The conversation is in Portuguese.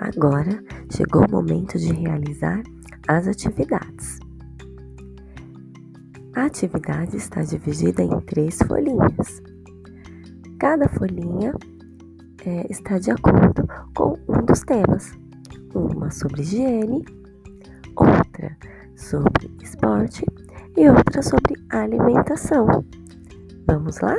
Agora chegou o momento de realizar as atividades. A atividade está dividida em três folhinhas. Cada folhinha é, está de acordo com um dos temas. Uma sobre higiene, outra sobre esporte e outra sobre alimentação. Vamos lá?